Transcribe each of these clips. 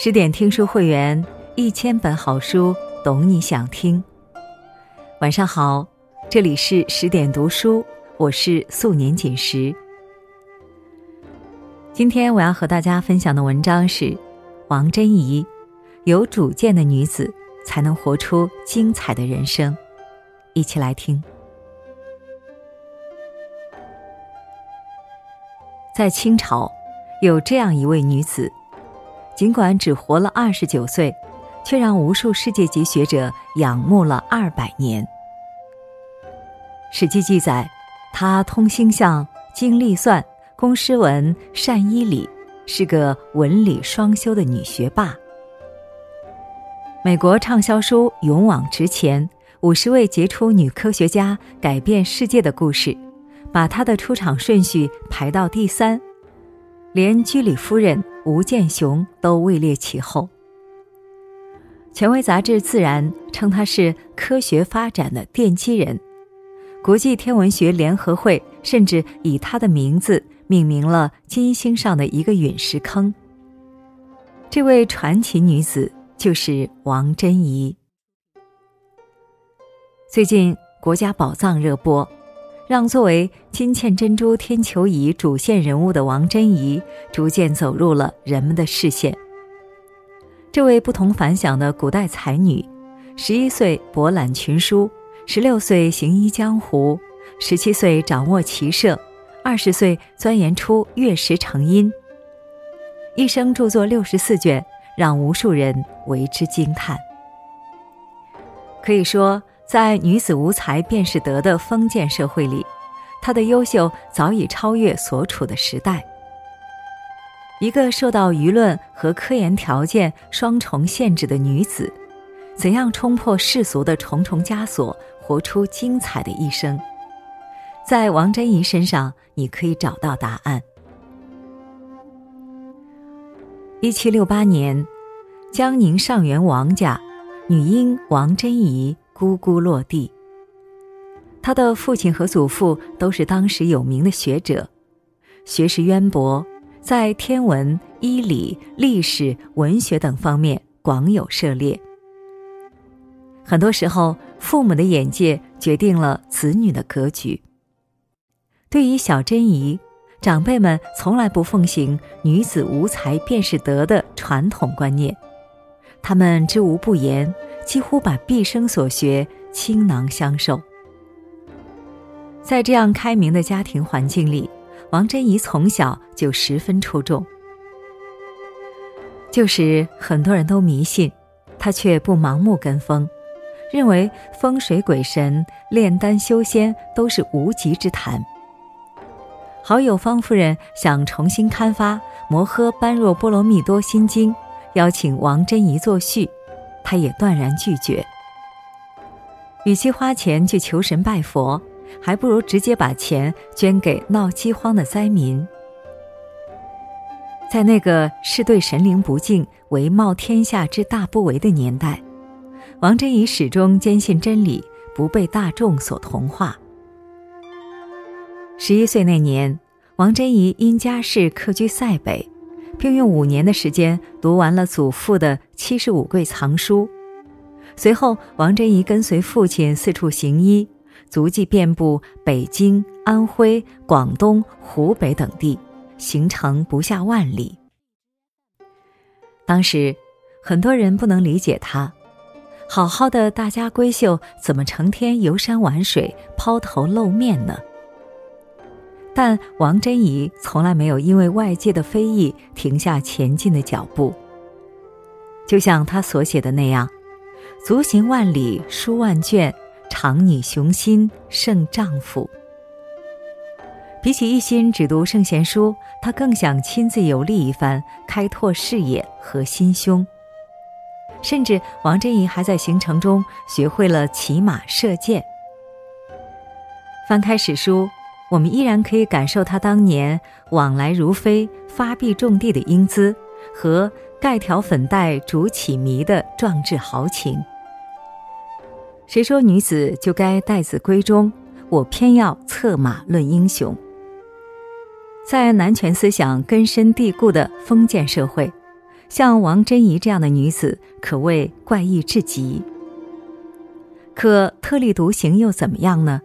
十点听书会员，一千本好书，懂你想听。晚上好，这里是十点读书，我是素年锦时。今天我要和大家分享的文章是王贞仪，有主见的女子才能活出精彩的人生。一起来听。在清朝，有这样一位女子。尽管只活了二十九岁，却让无数世界级学者仰慕了二百年。《史记》记载，她通星象、精历算、工诗文、善医理，是个文理双修的女学霸。美国畅销书《勇往直前：五十位杰出女科学家改变世界的故事》，把她的出场顺序排到第三，连居里夫人。吴健雄都位列其后。权威杂志《自然》称他是科学发展的奠基人，国际天文学联合会甚至以他的名字命名了金星上的一个陨石坑。这位传奇女子就是王贞仪。最近国家宝藏热播。让作为金嵌珍珠天球仪主线人物的王贞仪逐渐走入了人们的视线。这位不同凡响的古代才女，十一岁博览群书，十六岁行医江湖，十七岁掌握骑射，二十岁钻研出月食成因，一生著作六十四卷，让无数人为之惊叹。可以说。在女子无才便是德的封建社会里，她的优秀早已超越所处的时代。一个受到舆论和科研条件双重限制的女子，怎样冲破世俗的重重枷锁，活出精彩的一生？在王贞仪身上，你可以找到答案。一七六八年，江宁上元王家女婴王贞仪。咕咕落地。他的父亲和祖父都是当时有名的学者，学识渊博，在天文、医理、历史、文学等方面广有涉猎。很多时候，父母的眼界决定了子女的格局。对于小珍仪，长辈们从来不奉行“女子无才便是德”的传统观念，他们知无不言。几乎把毕生所学倾囊相授。在这样开明的家庭环境里，王贞仪从小就十分出众。旧时很多人都迷信，她却不盲目跟风，认为风水鬼神、炼丹修仙都是无稽之谈。好友方夫人想重新刊发《摩诃般若波罗蜜多心经》，邀请王贞仪作序。他也断然拒绝。与其花钱去求神拜佛，还不如直接把钱捐给闹饥荒的灾民。在那个是对神灵不敬为冒天下之大不韪的年代，王贞怡始终坚信真理，不被大众所同化。十一岁那年，王贞怡因家世客居塞北。并用五年的时间读完了祖父的七十五柜藏书。随后，王贞仪跟随父亲四处行医，足迹遍布北京、安徽、广东、湖北等地，行程不下万里。当时，很多人不能理解他，好好的大家闺秀，怎么成天游山玩水、抛头露面呢？但王贞仪从来没有因为外界的非议停下前进的脚步。就像他所写的那样：“足行万里书万卷，长女雄心胜丈夫。”比起一心只读圣贤书，他更想亲自游历一番，开拓视野和心胸。甚至王贞仪还在行程中学会了骑马射箭。翻开史书。我们依然可以感受他当年往来如飞、发臂种地的英姿，和盖条粉黛竹绮迷的壮志豪情。谁说女子就该待字闺中？我偏要策马论英雄。在男权思想根深蒂固的封建社会，像王贞仪这样的女子，可谓怪异至极。可特立独行又怎么样呢？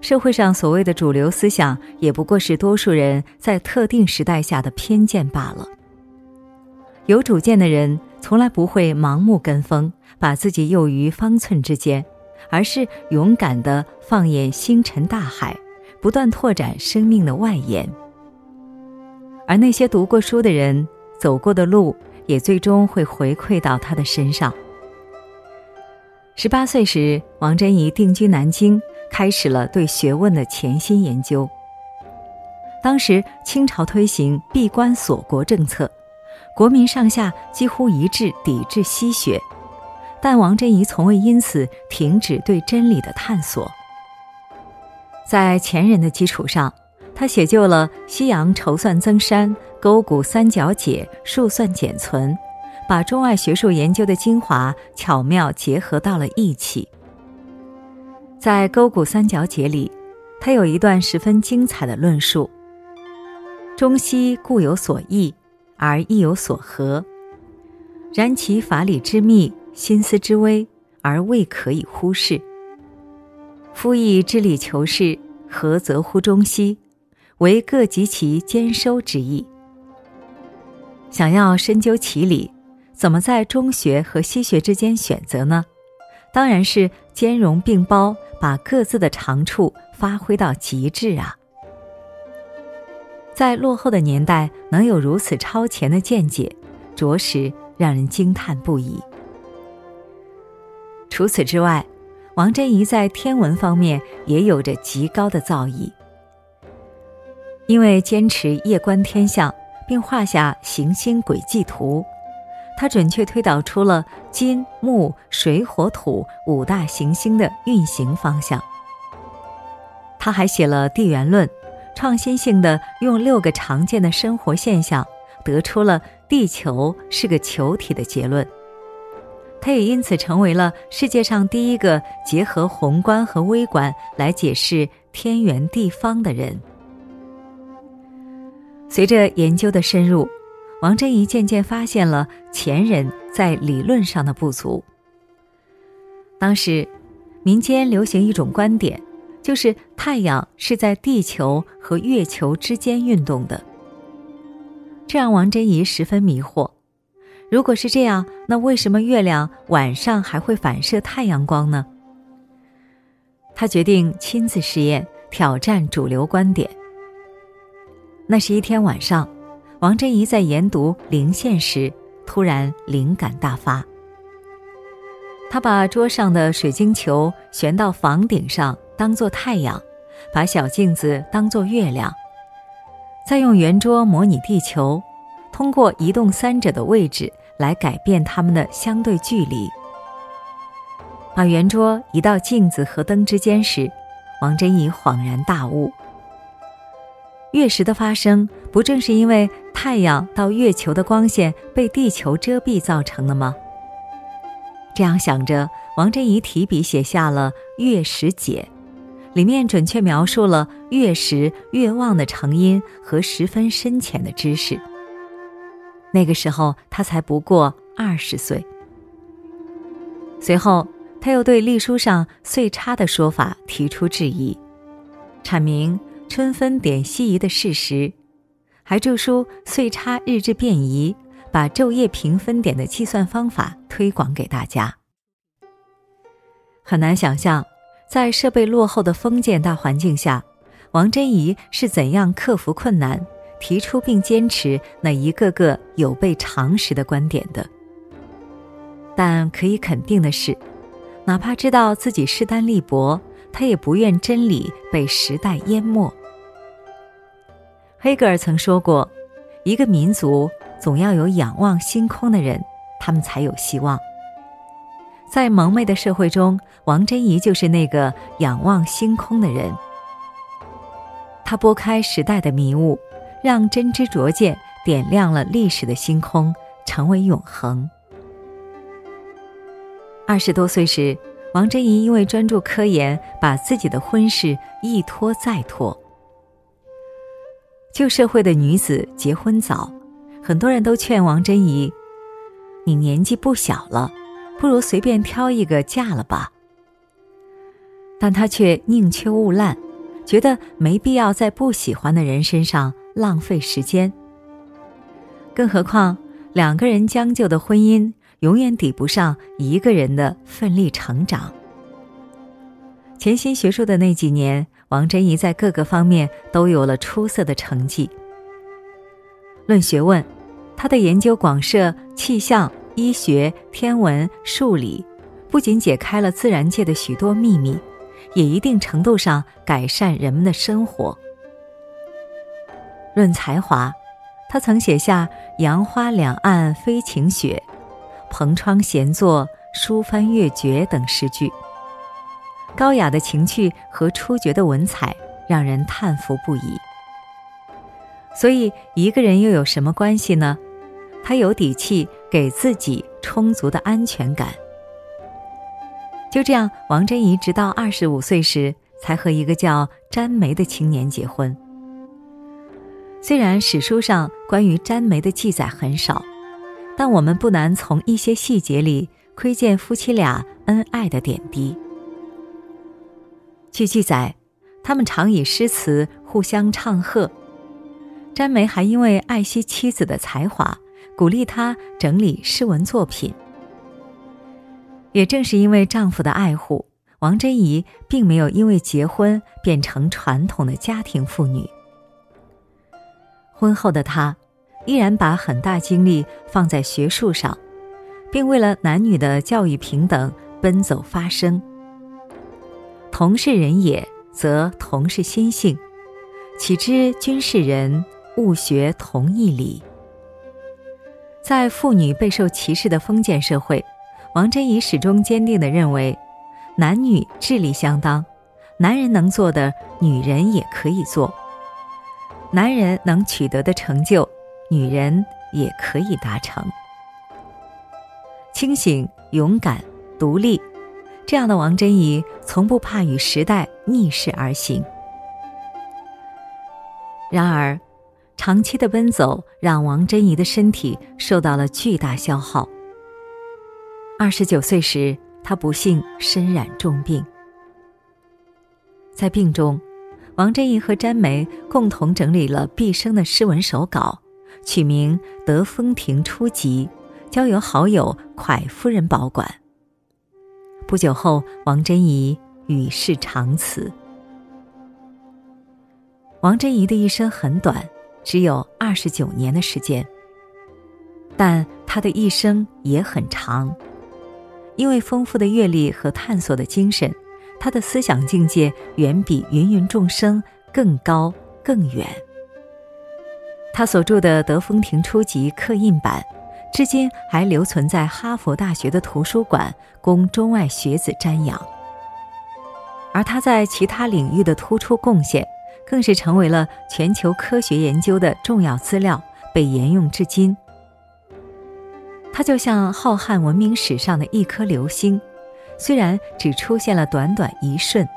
社会上所谓的主流思想，也不过是多数人在特定时代下的偏见罢了。有主见的人从来不会盲目跟风，把自己囿于方寸之间，而是勇敢地放眼星辰大海，不断拓展生命的外延。而那些读过书的人，走过的路，也最终会回馈到他的身上。十八岁时，王贞怡定居南京。开始了对学问的潜心研究。当时清朝推行闭关锁国政策，国民上下几乎一致抵制西学，但王贞仪从未因此停止对真理的探索。在前人的基础上，他写就了《西洋筹算增删》《勾股三角解》《数算简存》，把中外学术研究的精华巧妙结合到了一起。在《勾股三角解》里，他有一段十分精彩的论述：“中西固有所异，而亦有所合；然其法理之密，心思之微，而未可以忽视。夫以知理求是，何则乎中西？为各及其兼收之意。想要深究其理，怎么在中学和西学之间选择呢？当然是兼容并包。”把各自的长处发挥到极致啊！在落后的年代能有如此超前的见解，着实让人惊叹不已。除此之外，王贞仪在天文方面也有着极高的造诣。因为坚持夜观天象，并画下行星轨迹图。他准确推导出了金木水火土五大行星的运行方向。他还写了地缘论，创新性的用六个常见的生活现象，得出了地球是个球体的结论。他也因此成为了世界上第一个结合宏观和微观来解释天圆地方的人。随着研究的深入。王贞仪渐渐发现了前人在理论上的不足。当时，民间流行一种观点，就是太阳是在地球和月球之间运动的。这让王贞仪十分迷惑。如果是这样，那为什么月亮晚上还会反射太阳光呢？他决定亲自试验，挑战主流观点。那是一天晚上。王珍仪在研读零线时，突然灵感大发。他把桌上的水晶球悬到房顶上，当做太阳；把小镜子当做月亮；再用圆桌模拟地球，通过移动三者的位置来改变它们的相对距离。把圆桌移到镜子和灯之间时，王珍仪恍然大悟。月食的发生，不正是因为太阳到月球的光线被地球遮蔽造成的吗？这样想着，王贞仪提笔写下了《月食解》，里面准确描述了月食月望的成因和十分深浅的知识。那个时候他才不过二十岁。随后，他又对历书上岁差的说法提出质疑，阐明。春分点西移的事实，还著书岁差日志变移，把昼夜平分点的计算方法推广给大家。很难想象，在设备落后的封建大环境下，王贞仪是怎样克服困难，提出并坚持那一个个有悖常识的观点的。但可以肯定的是，哪怕知道自己势单力薄，他也不愿真理被时代淹没。黑格尔曾说过：“一个民族总要有仰望星空的人，他们才有希望。”在蒙昧的社会中，王贞仪就是那个仰望星空的人。他拨开时代的迷雾，让真知灼见点亮了历史的星空，成为永恒。二十多岁时，王贞仪因为专注科研，把自己的婚事一拖再拖。旧社会的女子结婚早，很多人都劝王贞仪：“你年纪不小了，不如随便挑一个嫁了吧。”但她却宁缺毋滥，觉得没必要在不喜欢的人身上浪费时间。更何况，两个人将就的婚姻永远抵不上一个人的奋力成长。潜心学术的那几年，王贞仪在各个方面都有了出色的成绩。论学问，他的研究广涉气象、医学、天文、数理，不仅解开了自然界的许多秘密，也一定程度上改善人们的生活。论才华，他曾写下“杨花两岸飞晴雪，蓬窗闲坐书翻月绝”等诗句。高雅的情趣和出绝的文采，让人叹服不已。所以，一个人又有什么关系呢？他有底气，给自己充足的安全感。就这样，王贞仪直到二十五岁时，才和一个叫詹梅的青年结婚。虽然史书上关于詹梅的记载很少，但我们不难从一些细节里窥见夫妻俩恩爱的点滴。据记载，他们常以诗词互相唱和。詹梅还因为爱惜妻子的才华，鼓励她整理诗文作品。也正是因为丈夫的爱护，王贞仪并没有因为结婚变成传统的家庭妇女。婚后的她，依然把很大精力放在学术上，并为了男女的教育平等奔走发声。同是人也，则同是心性。岂知君是人，勿学同一理。在妇女备受歧视的封建社会，王贞仪始终坚定地认为，男女智力相当，男人能做的，女人也可以做；男人能取得的成就，女人也可以达成。清醒、勇敢、独立。这样的王贞仪从不怕与时代逆势而行。然而，长期的奔走让王贞仪的身体受到了巨大消耗。二十九岁时，她不幸身染重病。在病中，王贞仪和詹梅共同整理了毕生的诗文手稿，取名《德风亭初集》，交由好友蒯夫人保管。不久后，王贞仪与世长辞。王贞仪的一生很短，只有二十九年的时间，但她的一生也很长，因为丰富的阅历和探索的精神，她的思想境界远比芸芸众生更高更远。他所著的《德风亭初集》刻印版。至今还留存在哈佛大学的图书馆，供中外学子瞻仰。而他在其他领域的突出贡献，更是成为了全球科学研究的重要资料，被沿用至今。他就像浩瀚文明史上的一颗流星，虽然只出现了短短一瞬，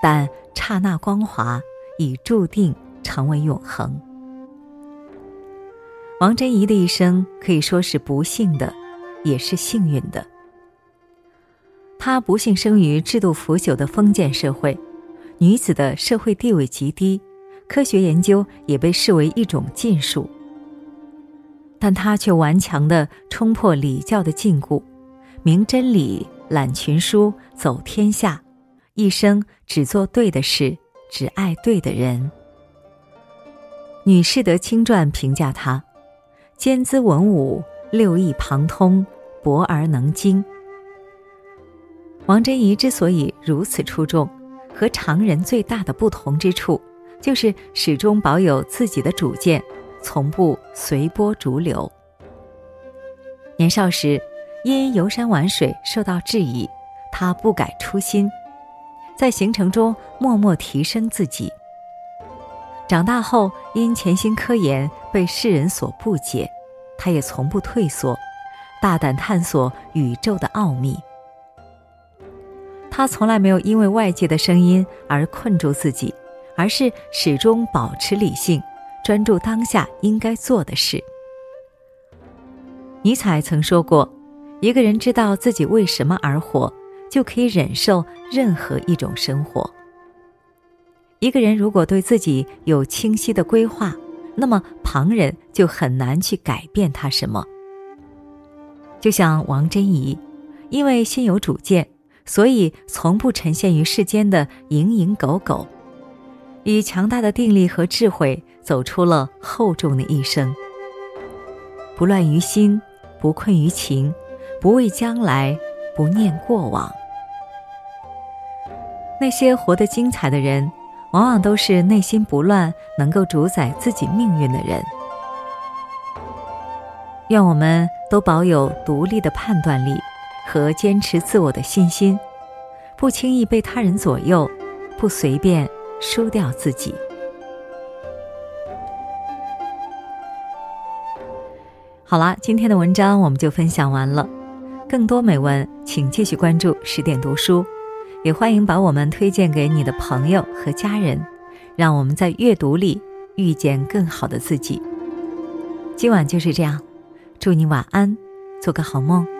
但刹那光华已注定成为永恒。王贞仪的一生可以说是不幸的，也是幸运的。她不幸生于制度腐朽的封建社会，女子的社会地位极低，科学研究也被视为一种禁术。但她却顽强地冲破礼教的禁锢，明真理，揽群书，走天下，一生只做对的事，只爱对的人。女士德清传评价她。兼资文武，六艺旁通，博而能精。王贞仪之所以如此出众，和常人最大的不同之处，就是始终保有自己的主见，从不随波逐流。年少时，因游山玩水受到质疑，他不改初心，在行程中默默提升自己。长大后，因潜心科研被世人所不解，他也从不退缩，大胆探索宇宙的奥秘。他从来没有因为外界的声音而困住自己，而是始终保持理性，专注当下应该做的事。尼采曾说过：“一个人知道自己为什么而活，就可以忍受任何一种生活。”一个人如果对自己有清晰的规划，那么旁人就很难去改变他什么。就像王贞怡，因为心有主见，所以从不沉陷于世间的蝇营狗苟，以强大的定力和智慧走出了厚重的一生。不乱于心，不困于情，不畏将来，不念过往。那些活得精彩的人。往往都是内心不乱、能够主宰自己命运的人。愿我们都保有独立的判断力和坚持自我的信心，不轻易被他人左右，不随便输掉自己。好了，今天的文章我们就分享完了。更多美文，请继续关注十点读书。也欢迎把我们推荐给你的朋友和家人，让我们在阅读里遇见更好的自己。今晚就是这样，祝你晚安，做个好梦。